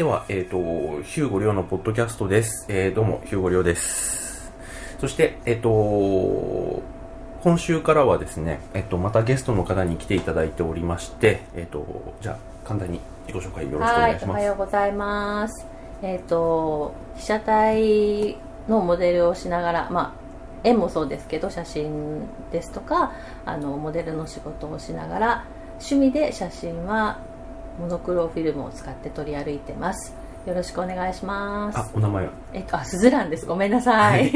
では、えっ、と、ヒューゴリョウのポッドキャストです。えーどうも、ヒューゴリョウです。そして、えっ、と、今週からはですね、えっ、と、またゲストの方に来ていただいておりまして、えっ、と、じゃあ、簡単に自己紹介よろしくおはい、おは願いします。ようございます。えっ、と被写体のモデルをしながら、まあ絵もそうですけど写真ですとかあのモデルの仕事をしながら趣味で写真はモノクロフィルムを使って取り歩いてます。よろしくお願いします。あ、お名前は？えっとあスズランです。ごめんなさい。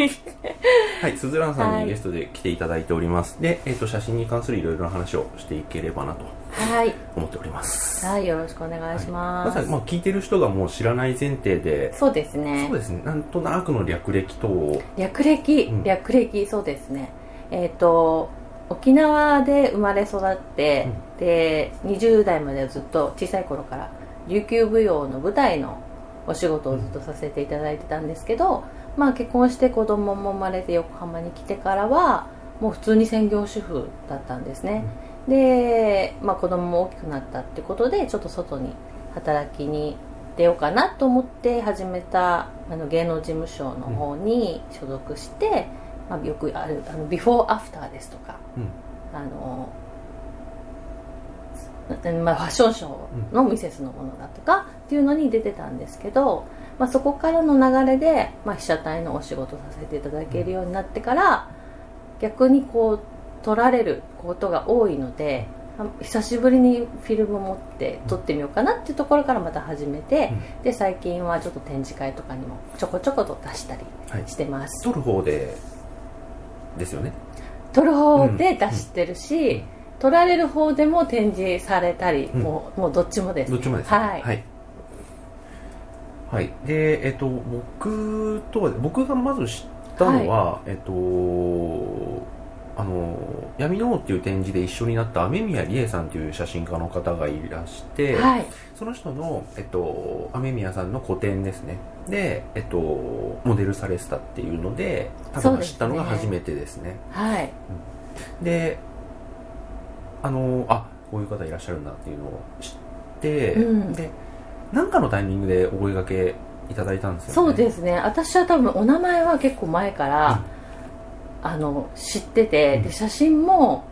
はい、鈴蘭さんはいにゲストで来ていただいております。で、えっ、と、写真に関するいろいろな話をしていければなとはい、思っております。はい、よろしくお願いしま。ますず、まあ、聞いてる人がもう知らない前提で、そうですね。そうですね、なんとなくの略歴等を、略歴、うん略歴そうですねえっ、と沖縄で生まれ育って、で20代まではずっと小さい頃から琉球舞踊の舞台のお仕事をずっとさせていただいてたんですけど、まあ結婚して子供も生まれて横浜に来てからはもう普通に専業主婦だったんですね、で、まあ、子供も大きくなったってことでちょっと外に働きに出ようかなと思って始めたあの芸能事務所の方に所属して、まあ、よくあるあのビフォーアフターですとかうんあの、まあ、ファッションショーのミセスのものだとかっていうのに出てたんですけど、まあ、そこからの流れで、まあ、被写体のお仕事させていただけるようになってから逆にこう撮られることが多いのであ久しぶりにフィルムを持って撮ってみようかなっていうところからまた始めて、で最近はちょっと展示会とかにもちょこちょこと出したりはい、してます、撮る方で、ですよね。撮る方で出してるし、撮られる方でも展示されたり、うん。もうもうどっちもです、どっちもです。ね。はい、はい。はい。で、えっと、僕とは、僕がまず知ったのは、えっと、あの、闇の王っていう展示で一緒になった雨宮理恵さんという写真家の方がいらして、はい。その人の、えっと、雨宮さんの個展ですね。で、えっと、モデルされてたっていうので、多分知ったのが初めてですね。はい。で、あの、あ、こういう方いらっしゃるんだっていうのを知って、うん。で、なんかのタイミングでお声掛けいただいたんですよね。そうですね。私は多分お名前は結構前から、あの知ってて、うん。で写真も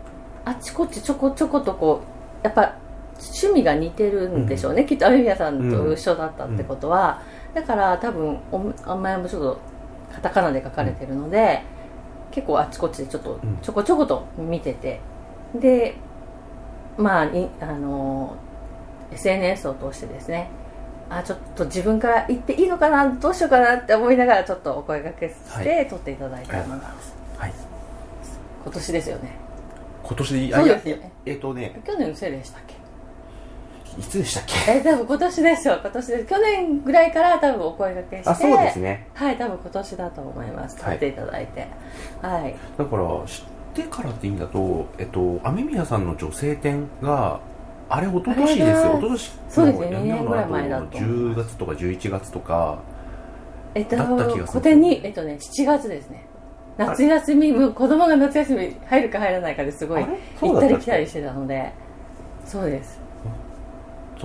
あちこちちょこちょことこうやっぱ趣味が似てるんでしょうね、きっと雨宮さんと一緒だったってことは、だから多分お名前もちょっとカタカナで書かれてるので、結構あちこちでちょっとうん。ちょこちょこと見てて。でまあいあの SNS を通してですねあちょっと自分から言っていいのかなどうしようかなって思いながらちょっとお声掛けして、は撮っていただいたのがござい。はい。今年ですよね。今年でいいそうですよね。えっとね、去年のせいでしたっけ？いつでしたっけ？え多分今年ですよ今年です去年ぐらいから多分お声掛けして。あ、そうですね。はい多分今年だと思います。撮はい。っていただいて。はい、だから、知ってからって意味だと、えっと、雨宮さんの女性展が、あれ、一昨年ですよ。一昨年そうですね。の闇の二年ぐらい前だと思い10ま月とか11月とか、えっとだった気がする。個展にえっとね7月ですね。夏休みもう子供が夏休み入るか入らないかですごい行ったり来たりしてたので。そうです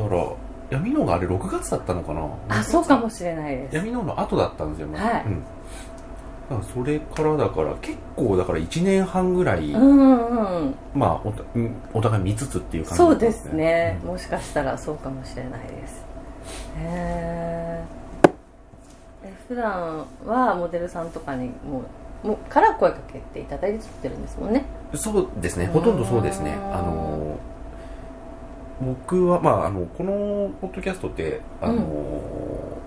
だから、闇のがあれ6月だったのかな？あそうかもしれないです。闇のの後だったんですよ、まだはい。うん、だからそれからだから結構だから1年半ぐらい、うんうんまあおお互い見つつっていう感じそうですね、うん。もしかしたらそうかもしれないです。へえ普段はモデルさんとかにもうもうから声かけていただいて撮ってるんですもんね。そうですね。ほとんどそうですね。うん。あの僕はまああのこのポッドキャストってあの、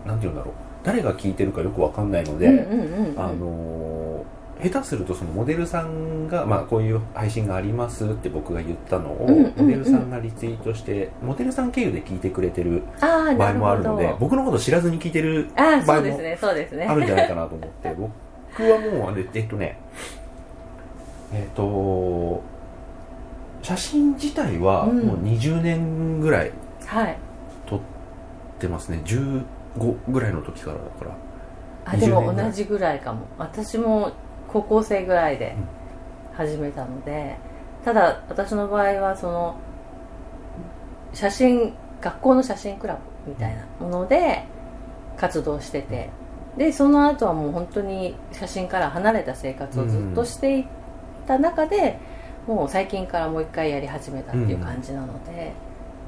なんて言うんだろう。誰が聞いてるかよくわかんないので、うんうんうんうん。あの下手するとそのモデルさんが、まあ、こういう配信がありますって僕が言ったのを、うんうんうん。モデルさんがリツイートしてモデルさん経由で聞いてくれてる場合もあるので僕のこと知らずに聞いてる場合もそうですねそうですね。あるんじゃないかなと思って 僕はもうあれえっとねえっと写真自体はうん。もう20年ぐらいはい。撮ってますね。15ぐらいの時からだから。あで20年ぐらい。も同じぐらいかも。私も高校生ぐらいで始めたので、ただ私の場合はその写真学校の写真クラみたいなもので活動しててでその後はもう本当に写真から離れた生活をずっとしていった中で、もう最近からもう一回やり始めたっていう感じなので、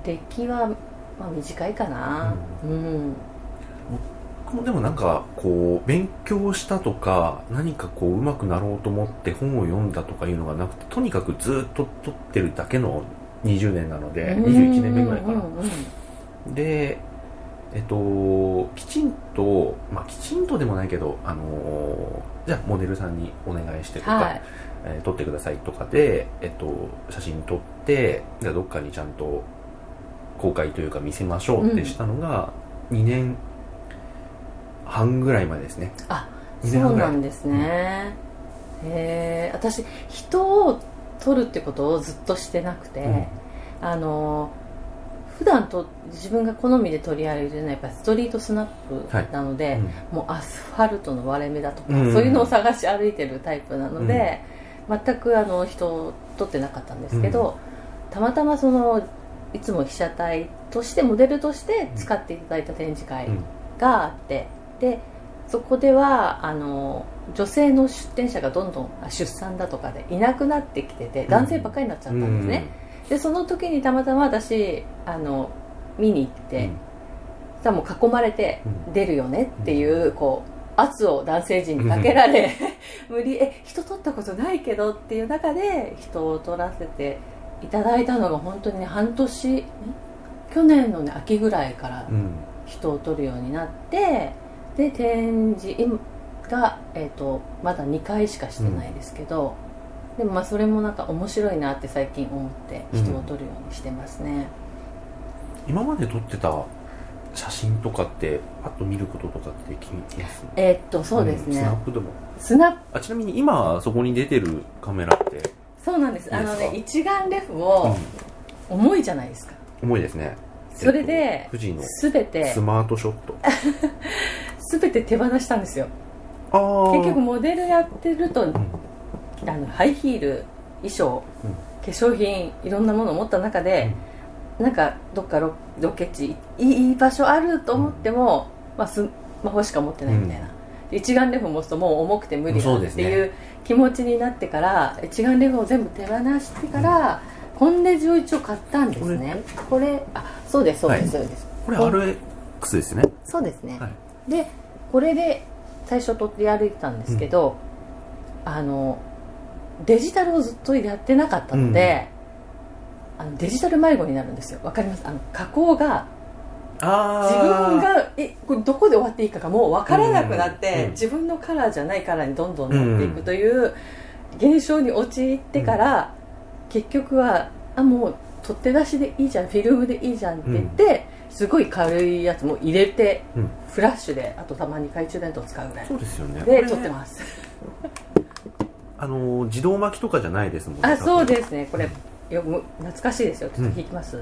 歴はまあ短いかな。うん、僕もでもなんかこう勉強したとか何かこう上手くなろうと思って本を読んだとかいうのがなくてとにかくずっと撮ってるだけの20年なので21年目ぐらいかなうんうんうん。でえっときちんとまあきちんとでもないけどあのーじゃあモデルさんにお願いしてとか、はい。えー撮ってくださいとかで、えっと、写真撮ってじゃあどっかにちゃんと公開というか見せましょうってしたのが2年半ぐらい前ですね。あ二そうなんですね、へえ私人を撮るってことをずっとしてなくて、うん。あの普段と自分が好みで取り歩いてるのはやっぱりストリートスナップなので、うん。もうアスファルトの割れ目だとか、うん。そういうのを探し歩いてるタイプなので、全くあの人を撮ってなかったんですけど、たまたまそのいつも被写体としてモデルとして使っていただいた展示会うんがあってでそこではあの女性の出展者がどんどんあ出産だとかでいなくなってきてて男性ばっかりになっちゃったんですね、でその時にたまたま私あの見に行って、さあもう囲まれてうん。出るよねっていうこう圧を男性陣にかけられ 無理え人撮ったことないけどっていう中で人を撮らせていただいたのが本当にね半年ん？去年の、ね、秋ぐらいからうん。人を撮るようになってで展示今が、えー、とまだ2回しかしてないですけど、でもまあそれもなんか面白いなって最近思って人を撮るようにしてますね、今まで撮ってた写真とかってパッと見ることとかってできますえーっとそうですね、んスナップでもスナップ。あちなみに今そこに出てるカメラって、そうなんです。あのね一眼レフうをん。重いじゃないですか、重いですね。それでえっと富士の全てスマートショット。全て手放したんですよ。ああ結局モデルやってるとうんあのハイヒール衣装、うん。化粧品いろんなものを持った中で、なんかどっかロロケ地いいいい場所あると思っても、まあ、スマホしか持ってないみたいな、で一眼レフ持つともう重くて無理だっていう気持ちになってから一眼レフを全部手放してから、コンデジを一応買ったんですね。これあそうですそうです、はい。そうです。これこ RX ですね。そうですね、はい。でこれで最初取り歩いてたんですけど、あのデジタルをずっとやってなかったので、あのデジタル迷子になるんですよ。わかります？あの加工があ自分がえこれどこで終わっていいかがもう分からなくなって、自分のカラーじゃないカラーにどんどんなっていくという現象に陥ってから、結局はあもう取って出しでいいじゃんフィルムでいいじゃんって言って、すごい軽いやつも入れてうん。フラッシュであとたまに懐中電灯を使うぐらい。そうですよね。で撮ってますあの自動巻きとかじゃないですもんねあそうすですね。これよむ懐かしいですよ。ちょっと弾きます、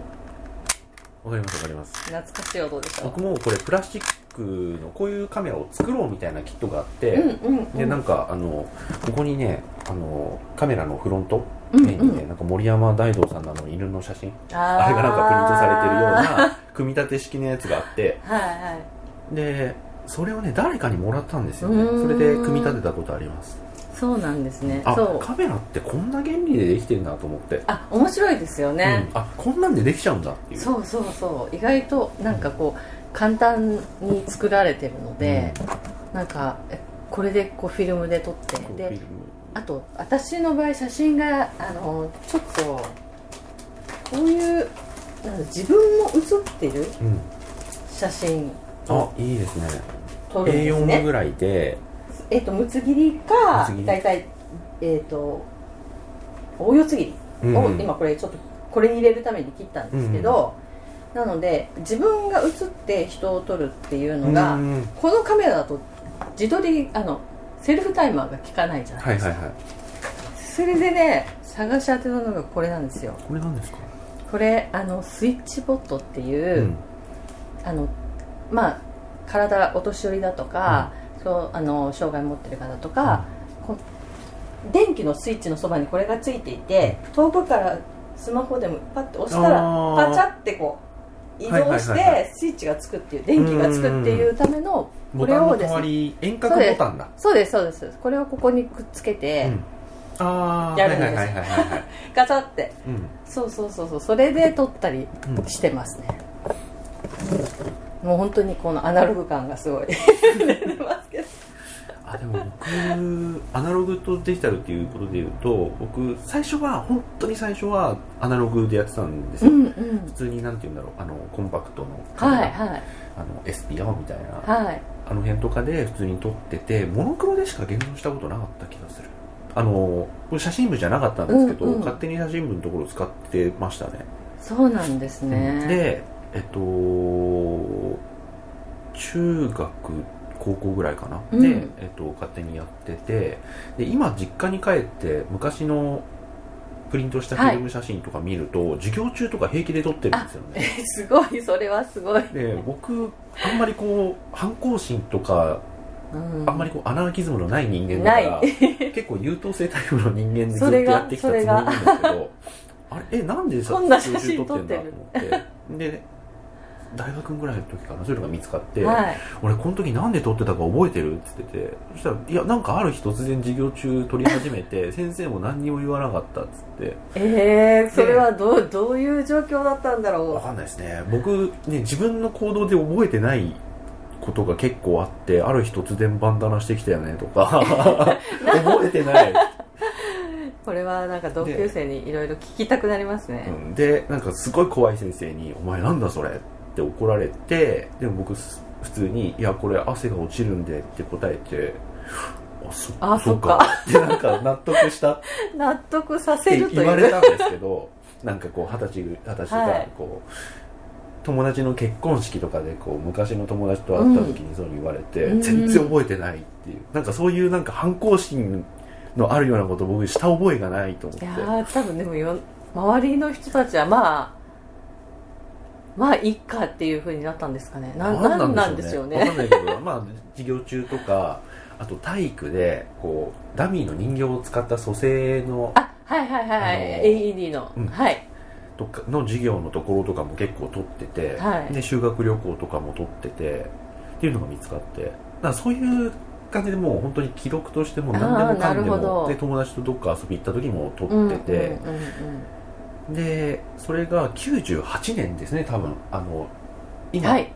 わかりますわかります。懐かしい音でしょ僕もこれプラスチックのこういうカメラを作ろうみたいなキットがあって、うんうんうん。でなんかあのここにねあのカメラのフロントうん面になんか森山大道さんのあの犬の写真ああれがなんかプリントされてるようはな 組み立て式のやつがあっていはい。でそれをね誰かにもらったんですよね。うーん。それで組み立てたことありますそうなんですね。あそう。カメラってこんな原理でできてるんだと思って、あ面白いですよね、うん。あこんなんでできちゃうんだっていう。そうそうそう。意外となんかこう簡単に作られてるので、なんかえこれでこうフィルムで撮ってであと私の場合写真があのちょっとこういうなんだ自分も写ってるうん。写真あをいいですね。です A4 ねぐらいでえっとむつ切りか大体えっと大四つ切りを、うん今これちょっとこれに入れるために切ったんですけど、なので自分が写って人を撮るっていうのが、うんこのカメラだと自撮りあのセルフタイマーが効かないじゃないですか、はいはいはい。それでね探し当てたのがこれなんですよ。これなんですか？これあのスイッチボットっていう、うん。あのまあ体お年寄りだとか、そうあの障害持ってる方とか、電気のスイッチのそばにこれがついていて遠くからスマホでもパッて押したらパチャってこう移動してスイッチがつくっていう電気がつくっていうためのこれをですね遠隔ボタンだ。そうですそうですこれをここにくっつけて、うん。ああやるんです。ガチャって。うん。そうそうそうそう。それで撮ったりうんしてますね、もう本当にこのアナログ感がすごい。出てますあでも僕アナログとデジタルっていうことで言うと僕最初は本当に最初はアナログでやってたんですよ、うんうん。普通になんて言うんだろう。あのコンパクトのカメラ、はいはい。あの SPO みたいな、はい。あの辺とかで普通に撮っててモノクロでしか現像したことなかった気がする。あのこれ写真部じゃなかったんですけど、うんうん。勝手に写真部のところを使ってましたね。そうなんですね、でえっと中学高校ぐらいかな、うん。で、えっと、勝手にやっててで今実家に帰って昔のプリントしたフィルム写真とか見ると、授業中とか平気で撮ってるんですよね。すごいそれはすごい、で僕あんまりこう反抗心とかうん。あんまりこうアナーキズムのない人間だから結構優等生タイプの人間で ずっとやってきたつもりなんですけどあれえなんでさそんな写真撮ってんだと思って。で大学ぐらいの時かなそういうのが見つかって、はい。俺この時なんで撮ってたか覚えてるって言っててそしたらいやなんかある日突然授業中撮り始めて 先生も何にも言わなかったっつって。えー、それはどうどういう状況だったんだろわかんないですね。僕ね自分の行動で覚えてないことが結構あってある日突然バンダナしてきたよねとか。覚えてない、うこれはなんか同級生にいろいろ聞きたくなりますね、うん。でなんかすごい怖い先生に「お前なんだそれ」って怒られてでも僕す普通に「いやこれ汗が落ちるんで」って答えてあそあそっか。かってなんか納得した。っ 納得さてせるという。言われたんですけどなんかこう二十歳二十歳がはい。こう、友達の結婚式とかでこう昔の友達と会った時にそう言われて、うん。全然覚えてないっていうなんかそういうなんか反抗心のあるようなこと僕した覚えがないと思って。いやー多分でもよ周りの人たちはまあまあいいかっていうふうになったんですかね。ななんなんでしょうね。わかんないけど、まあ、授業中とか、あと体育で、こう、ダミーの人形を使った蘇生の、あはいはいはいはい、あのー AED の、うん。はい。とかの授業のところとかも結構取ってて、はい。で、修学旅行とかも取ってて、っていうのが見つかって、だからそういう感じでもう本当に記録としても何でもかんでも、ど。で、友達とどっか遊び行った時も撮うんってて、うんうんうんで、それが98年ですね、多分。あの、今、はい。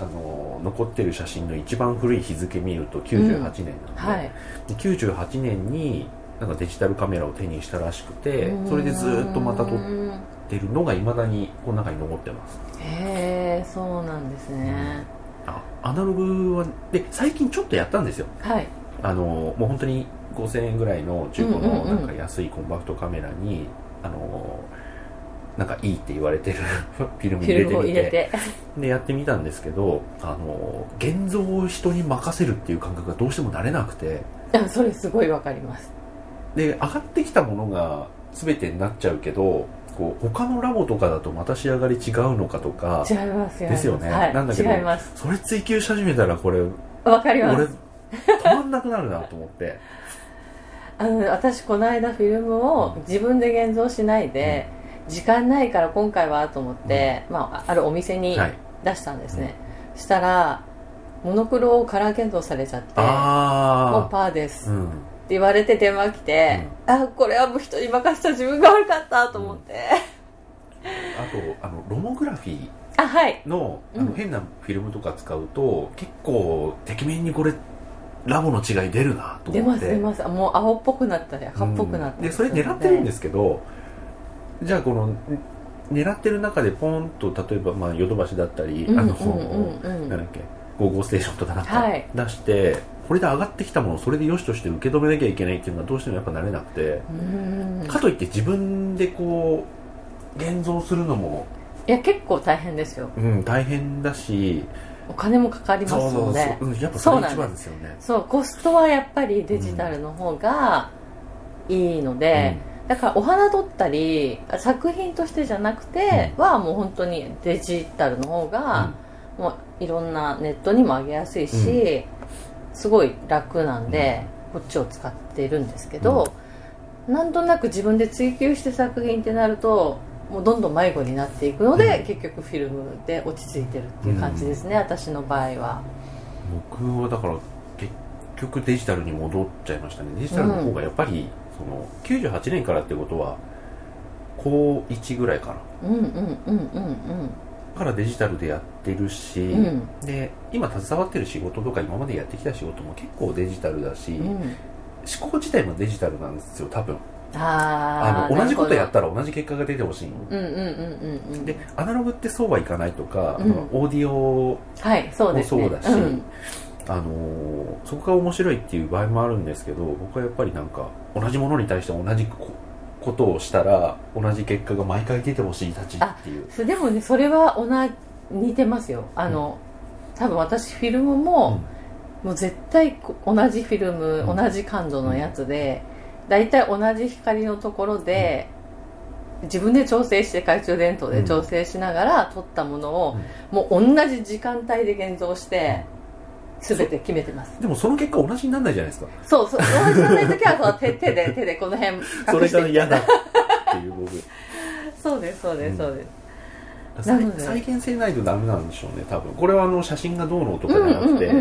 あの残ってる写真の一番古い日付見ると98年なんで,、はい。で98年になんかデジタルカメラを手にしたらしくてそれでずーっとまた撮っうんてるのがいまだにこの中に残ってます。へえそうなんですね、あアナログはで最近ちょっとやったんですよ。はい。あのもう本当に5000円ぐらいの中古うんうんうん。のなんか安いコンパクトカメラに、あのなんかいいって言われてる フィルム入れてみて。でやってみたんですけどあの現像を人に任せるっていう感覚がどうしても慣れなくて。あそれすごいわかります。で上がってきたものが全てになっちゃうけどこう他のラボとかだとまた仕上がり違うのかとか。違いますですよね。はい、なんだけど違います。それ追求し始めたらこれわかりま俺す。止まんなくなるなと思って。あの私この間フィルムを自分で現像しないで、時間ないから今回はと思って、まあ、あるお店にはい。出したんですね、したらモノクロをカラー現像されちゃってもうあパーです、あうん。って言われて電話来て、あこれはもう人に任せた自分が悪かったと思って、あとあのロモグラフィーあはい。のあうん。の変なフィルムとか使うと、結構てきめんにこれラボの違い出るなと出ま思って。す出ます。あもう青っぽくなったり赤っぽくなったりでそれ狙ってるんですすけどじゃあこの狙ってる中でポンと例えばまあヨドバシだったり、うんうんあの、うんうんなんだっけ55ステーションとかなんかはい。出して、これで上がってきたものをそれで良しとして受け止めなきゃいけないっていうのはどうしてもやっぱ慣れなくて、うん。かといって自分でこう現像するのも、いや結構大変ですよ。うん、大変だしお金もかかりますのでうん、やっぱそれ一番ですよね。そうコストはやっぱりデジタルの方がいいので、だからお花撮ったり作品としてじゃなくてはもう本当にデジタルの方が、もういろんなネットにも上げやすいし、すごい楽なんで、こっちを使ってるんですけど、なんとなく自分で追求して作品ってなるともうどんどん迷子になっていくので、うん。結局フィルムで落ち着いてるっていう感じですね、私の場合は。僕はだから結局デジタルに戻っちゃいましたね。デジタルの方がやっぱり、その98年からってことは高1ぐらいかな。うんうんうんうんだからデジタルでやってるし、うん。うんで今携わってる仕事とか今までやってきた仕事も結構デジタルだし、うん。思考自体もデジタルなんですよ多分。あの同じことやっなたら同じ結果が出てほしい、るほどうんうんうんうんうん。でアナログってそうはいかないとか、うん。オーディオはいそうですね。もそうだしんあのーそこが面白いっていう場合もあるんですけど僕はやっぱりなんか同じものに対して同じこことをしたら同じ結果が毎回出てほしいたちっていう。そでもねそれは同じ似てますよ。あの、多分私フィルムも、もう絶対こ同じフィルム、うん。同じ感度のやつで大体同じ光のところで、自分で調整して懐中電灯で調整しながら撮ったものを、もう同じ時間帯で現像して全て決めてます。でもその結果同じにならないじゃないですか。そうそう。同じじゃない時はそう手手で手でこの辺隠して。それが嫌だっていう僕。そうですそうですそうです、再現性ないとダメなんでしょうね多分。これはあの写真がどうのとかじゃなくて、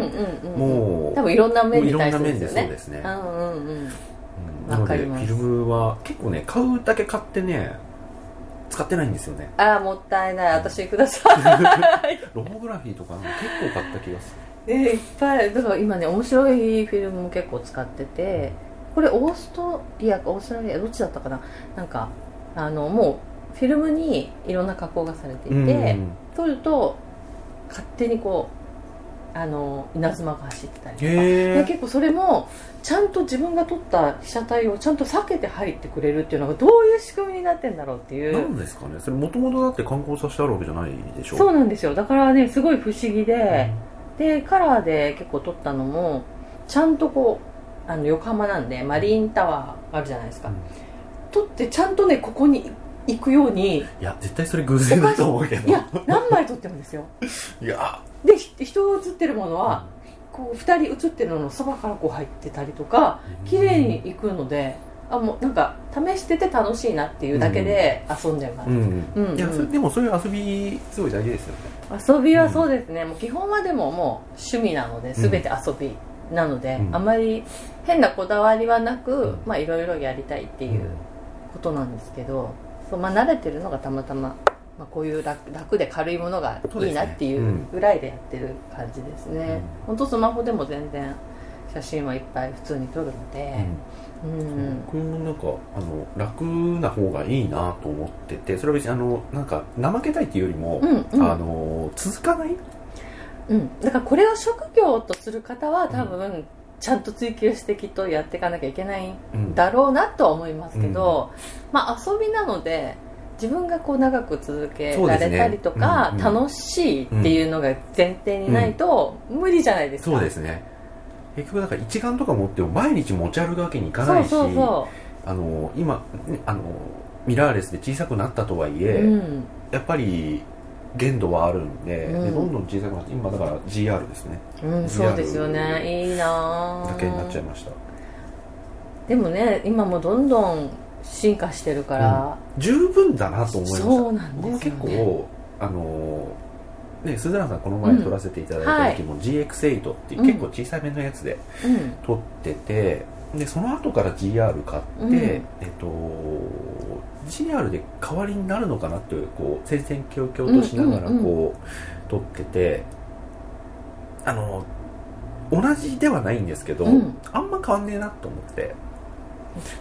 もう多分いろんな面に対してですよね。でそうですね、うんうんうん。うんなのでフィルムは結構ね買うだけ買ってね使ってないんですよね。ああもったいない。私ください。ロモグラフィーとか結構買った気がすでいっぱいだから今ね面白いフィルムも結構使っててこれオーストリアかオーストラリアどっちだったかな？なんかあのもうフィルムにいろんな加工がされていて、うん撮ると勝手にこうあの稲妻が走ってたりとか。へでえ結構それもちゃんと自分が撮った被写体をちゃんと避けて入ってくれるっていうのがどういう仕組みになってんだろうっていう。なんですかね？それもともとだって観光させてあるわけじゃないでしょ？そうなんですよ。だからねすごい不思議で、でカラーで結構撮ったのもちゃんとこうあの横浜なんでマリーンタワーあるじゃないですか、うん。撮ってちゃんとねここに行くようにいや絶対それ偶然だと思うけど。い。や何枚撮ってもですよ。いや。でひ人が写ってるものは、こう2人写ってるののそばからこう入ってたりとか綺麗に行くのであもうなんか試してて楽しいなっていうだけで遊んじゃいます、うん、うん。うんいやそれでもそういう遊びすごい大事ですよね。遊びはそうですね、もう基本はでももう趣味なので全て遊びなので、うん。あまり変なこだわりはなく、うん。まあいろいろやりたいっていうことなんですけど、そうまあ、慣れてるのがたまたま、まあ、こういう楽楽で軽いものがいいなっていうぐらいでやってる感じですね、本当スマホでも全然写真はいっぱい普通に撮るので、うん。僕もなんかあの楽な方がいいなと思っててそれは別にあのなんか怠けたいっていうよりも、うんうん。あの続かない？うん、だからこれを職業とする方は多分ちゃんと追求してきっとやっていかなきゃいけないんだろうなとは思いますけど、まあ遊びなので自分がこう長く続けられたりとか、ね。うんうん。楽しいっていうのが前提にないと無理じゃないですか、そうですね結局だから一眼とか持っても毎日持ち歩くわけにいかないしそうそあの今ねあのミラーレスで小さくなったとはいえ、ううん。やっぱり限度はあるんで,、うん。でどんどん小さくなって今だから GR ですね。うん、そうですよね。いいなぁだけになっちゃいました。でもね今もどんどん進化してるから、十分だなと思いました。そうなん僕もですよね。結構あのね鈴蘭さんこの前撮らせていただいた時も GX8 って結構小さめのやつでうん。撮っててでその後から GR 買って、うん。えっと GR で代わりになるのかなっていうこう戦々恐々としながらこう撮っててあの同じではないんですけど、うん。あんま変わんねえなと思って。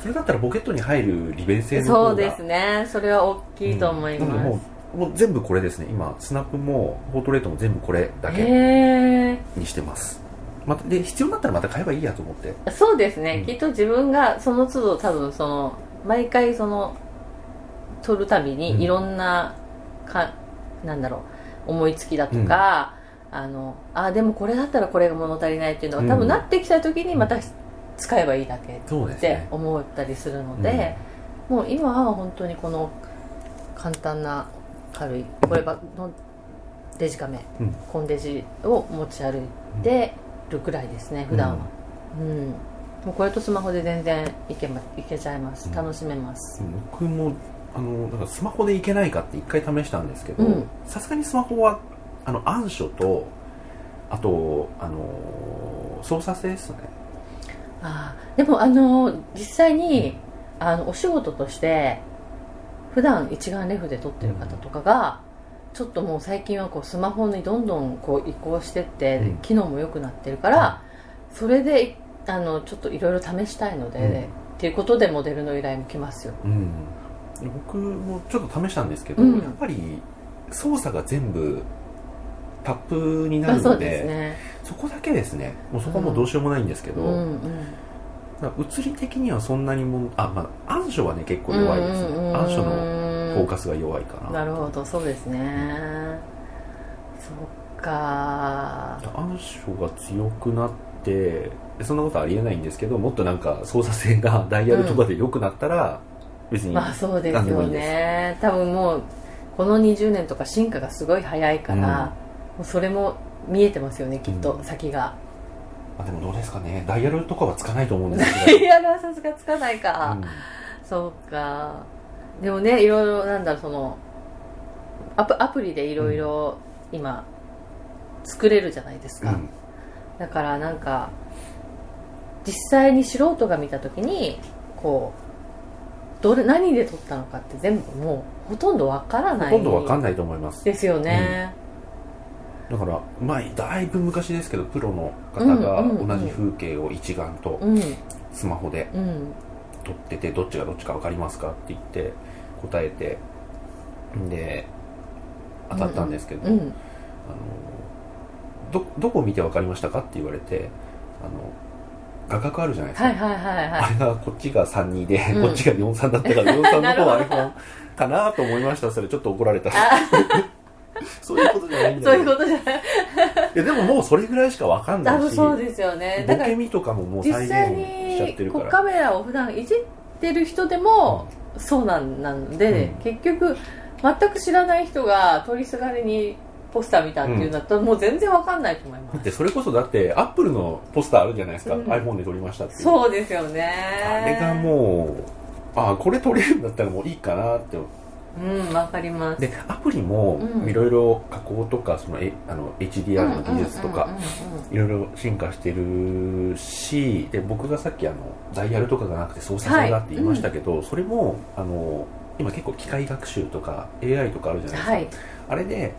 それだったらポケットに入る利便性の方がそうですね。それは大きいと思います、うんもう全部これですね。今スナップもポートレートも全部これだけへにしてます。またで必要になったらまた買えばいいやと思って。えそうですね、うん。きっと自分がその都度多分その毎回その撮るたびうん。にいろんなか、なんだろう思いつきだとか、あのあでもこれだったらこれが物足りないっていうのが多うん。分なってきた時にまた使えばいいだけって思ったりするので、もう今は本当にこの簡単な軽い。こればのデジカメ、うん。コンデジを持ち歩いてるくらいですね普段は。うん、もうこれとスマホで全然いけ,、ま、いけちゃいます。うん。楽しめます、僕もあのだからスマホでいけないかって一回試したんですけどうん。さすがにスマホはあの暗所とあとあの操作性ですね。あー。でもあの実際に、あのお仕事として普段一眼レフで撮ってる方とかが、ちょっともう最近はこうスマホにどんどんこう移行してって、うん。機能も良くなってるから、それであのちょっといろいろ試したいので、うん。っていうことでモデルの依頼も来ますよ。うん。僕もちょっと試したんですけど、うん。やっぱり操作が全部タップになるのでですね。そこだけですね。もうそこはもうどうしようもないんですけど、うんうん物理的にはそんなにもあまあ暗所はね結構弱いですね、うんうんうん。暗所のフォーカスが弱いかな。なるほどそうですね。そっか。暗所が強くなってそんなことありえないんですけどもっとなんか操作性がダイヤルとかで良くなったら、別にまあそうですよね。多分もうこの20年とか進化がすごい早いから、うん。もうそれも見えてますよねきっと、うん。先があでもどうですかね。ダイヤルとかはつかないと思うんですけど、いやはさすがつかないか、うん。そうか。でもねいろいろなんだろうそのアプアプリでいろいろ今作れるじゃないですか、うん。だからなんか実際に素人が見た時にこうどれ何で撮ったのかって全部もうほとんどわからない。ほとんどわかんないと思います。ですよね、だから前だいぶ昔ですけどプロの方が同じ風景を一眼とうん。スマホでうん。撮っててどっちがどっちか分かりますかって言って答えてで当たったんですけど、うん。あのどどこを見て分かりましたかって言われてあの画角あるじゃないですか、はいはいはいあはい。れがこっちが32で、うん。こっちが43だったから43 なるほど。の方は iPhone かなと思いました。それちょっと怒られた。あ そういうことじゃないんだそうよいうことじゃない。いやでももうそれぐらいしか分かんな多いし分そうですよね。だボからケみとかももう再現しちゃってるから。カメラを普段いじってる人でもそうなんなんで、うん。結局全く知らない人が通りすがりにポスター見たっていうんだったら、もう全然わかんないと思います。でそれこそだってアップルのポスターあるじゃないですか、うん。iPhone で撮りましたってそうですよね。あれがもうあこれ撮れるんだったらもういいかなってうんわかります。でアプリもうん。いろいろ加工とかそのえあの HDR の技術とかいろいろ進化してるしで僕がさっきあのダイヤルとかがなくて操作性がって言いましたけど、それもあの今結構機械学習とか AI とかあるじゃないですか、はい。あれで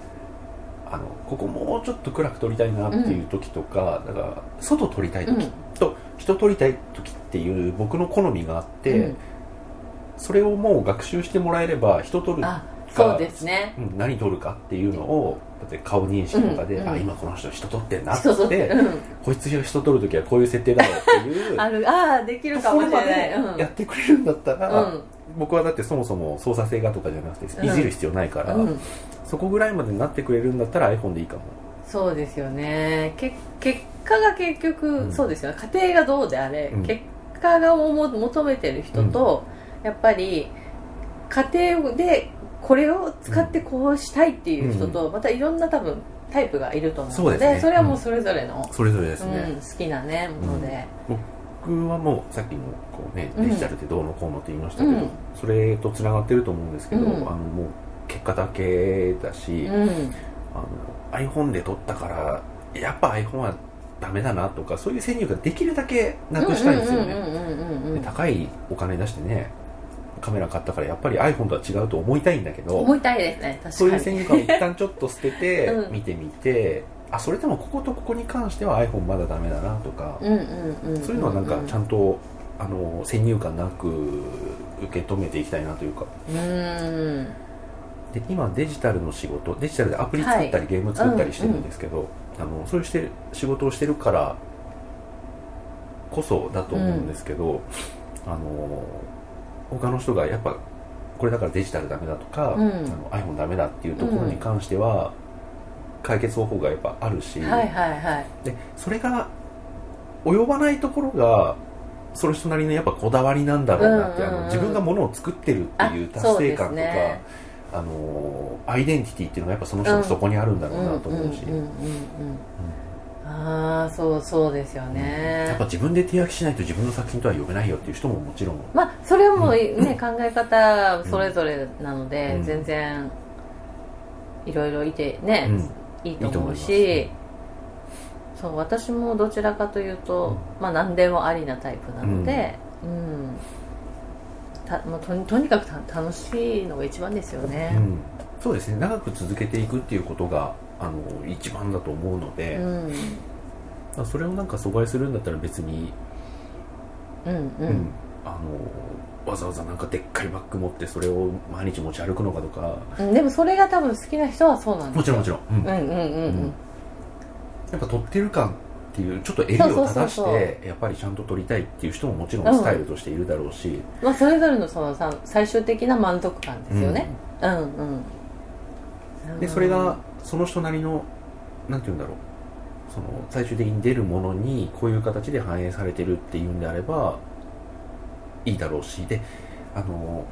あのここもうちょっと暗く撮りたいなっていう時とか、だから外撮りたい時と人撮りたい時っていう僕の好みがあって、うんそれをもう学習してもらえれば人撮るあそうですね。うん何撮るかっていうのをだって顔認識とかで、うんうんあ今この人人撮ってんなっててうん。こいつ人撮る時はこういう設定だよっていう あるああできるかもしれない。でやってくれるんだったら、うん。僕はだってそもそも操作性がとかじゃなくていじる必要ないから、そこぐらいまでになってくれるんだったら iPhone でいいかも。そうですよね。け結果が結局、うん。そうですよ。ね家庭がどうであれ、うん。結果がも求めてる人と、やっぱり家庭でこれを使ってこうしたいっていう人と、またいろんな多分タイプがいると思うのでそうですね。それはもうそれぞれの、それぞれですうんね、好きなねもので、僕はもうさっきもこうねうんデジタルでどうのこうのって言いましたけど、うん。それとつながってると思うんですけど、うん。あのもう結果だけだし、うん。あの iPhone で撮ったからやっぱ iPhone はダメだなとかそういう先入ができるだけなくしたいんですよね。高いお金出してねカメラ買ったからやっぱり iPhone とは違うと思いたいんだけど思いたいですね確かに。そういう先入観を一旦ちょっと捨てて うん。見てみて、あそれでもこことここに関しては iPhone まだダメだなとか、うんうんうんうんそういうのはなんかちゃんとあの先入観なく受け止めていきたいなというか。うん。で今デジタルの仕事デジタルでアプリ作ったり、はい。ゲーム作ったりしてるんですけど、あのそういうして仕事をしてるからこそだと思うんですけど、あの他の人がやっぱこれだからデジタルダメだとか、うん。あの iPhone ダメだっていうところに関しては、解決方法がやっぱあるし、はいはいはい。でそれが及ばないところがその人なりのやっぱこだわりなんだろうなって、うんうんうん。あの自分がものを作ってるっていうあ達成感とか、ね。あのアイデンティティっていうのがやっぱその人のそこにあるんだろうなと思うし、んんうんうん。うんああそうそうですよね。やっぱ自分で手焼きしないと自分の作品とは呼べないよっていう人ももちろん。まあそれはもうね、考え方それぞれなので、うん。全然いろいろいてね、いいと思うし。そう私もどちらかというと、まあ何でもありなタイプなのでうん、たもうとにとにかくた楽しいのが一番ですよね。うん、そうですね。長く続けていくっていうことがあの一番だと思うので、うん。まあそれをなんか阻害するんだったら別に、うんううん。んあのわざわざなんかでっかいバッグ持ってそれを毎日持ち歩くのかとか。うんでもそれが多分好きな人はそうなんですもちろんもちろん、うん。うんうんうん。うん。やっぱ撮ってる感っていうちょっと襟を正してやっぱりちゃんと撮りたいっていう人ももちろんスタイルとしているだろうし、まあ、それぞれのそのさ最終的な満足感ですよね、うん、うんでそれがその人なりのなんて言うんだろう。その最終的に出るものにこういう形で反映されてるっていうんであればいいだろうし。であの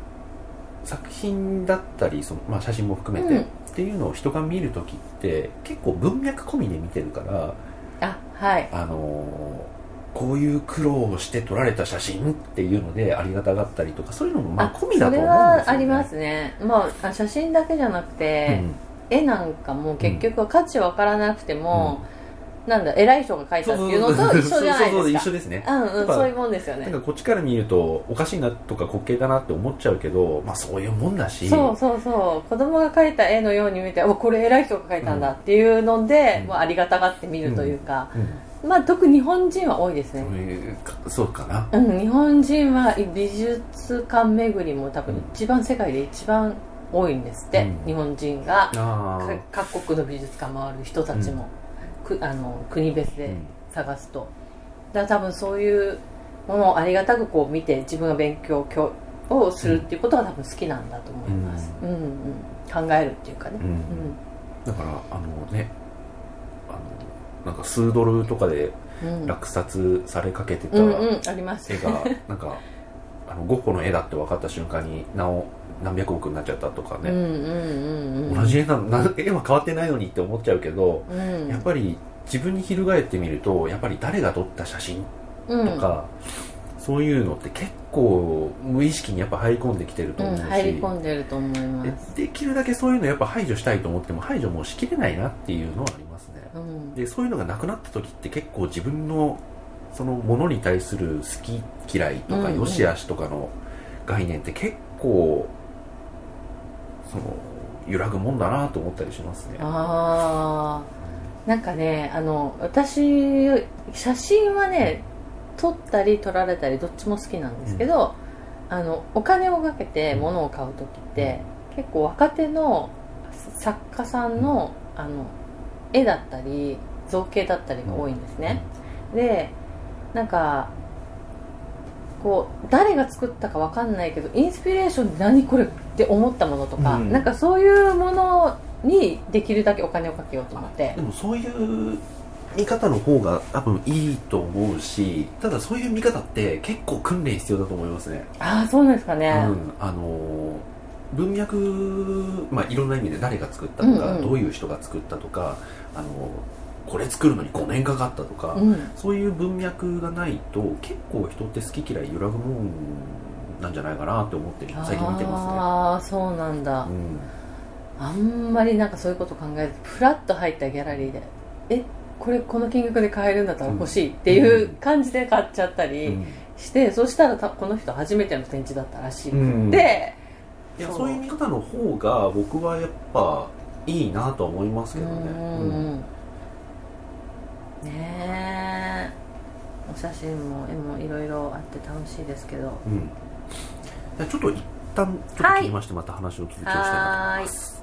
作品だったりその、まあ、写真も含めて、うん。っていうのを人が見るときって結構文脈込みで見てるからあはい。あのこういう苦労をして撮られた写真っていうのでありがたがったりとかそういうのもまあ込みだと思うんですよ、ね、それはありますね、まあ、あ写真だけじゃなくて、絵なんかも結局は価値わからなくても、なんだ偉い人が描いたっていうのと一緒じゃないそうそうそうですか一緒ですね、うんうんそういうもんですよね。なんかこっちから見るとおかしいなとか滑稽だなって思っちゃうけどまあそういうもんだし。そうそうそう。子供が描いた絵のように見ておこれ偉い人が描いたんだっていうので、うん。もうありがたがって見るというか、うん。まあ特に日本人は多いですね。そういうかそうかな。うん、日本人は美術館巡りも多分一番世界で一番多いんですって、うん。日本人が。あかー各国の美術館回る人たちも、くあの国別で探すと、だから多分そういうものをありがたくこう見て自分が勉強教をするっていうことが多分好きなんだと思います、うん。うん考えるっていうかね、うん。だからあのねあのなんか数ドルとかでうんうん。落札されかけてたうんうん。あります。絵がなんか あのゴッホの絵だって分かった瞬間になお何百億になっちゃったとかね、うんうんうんうん同じ絵なな絵は変わってないのにって思っちゃうけど、うん。やっぱり自分に翻ってみるとやっぱり誰が撮った写真うん。とか、そういうのって結構無意識にやっぱ入り込んできてるとうん思うし、入り込んでると思います。でできるだけそういうのやっぱ排除したいと思っても排除もうしきれないなっていうのはありますね、うん。でそういうのがなくなった時って結構自分のそのものに対する好き嫌いとかうんうん。良し悪しとかの概念って結構その揺らぐもんだなと思ったりしますね。ああなんかねあの私写真はね撮ったり撮られたりどっちも好きなんですけど、あのお金をかけて物を買う時って、結構若手の作家さんのあの絵だったり造形だったりが多いんですね、でなんかこう誰が作ったかわかんないけどインスピレーションで何これって思ったものとか、うん。なんかそういうものにできるだけお金をかけようと思って。でもそういう見方の方が多分いいと思うしただそういう見方って結構訓練必要だと思いますね。ああそうなんですかね、うん、あの文脈、まあ、いろんな意味で誰が作ったとか、うんうん。どういう人が作ったとかあのこれ作るのに5年かかったとか、うん。そういう文脈がないと結構人って好き嫌い揺らぐもんなんじゃないかなって思って最近見てまああそうなんだ、すね、あんまりなんかそういうこと考えずフラッと入ったギャラリーでえこれこの金額で買えるんだったら欲しいっていう感じで買っちゃったうん。りして、そしたらたこの人初めての展示だったらしい、うん。でそう。いやそういう見方の方が僕はやっぱいいなとは思いますけどね、うん。うんねえ。お写真も絵もいろいろあって楽しいですけど。うん。じゃあちょっと一旦ちょっと切りましてまた話を続きをしたいなと思います、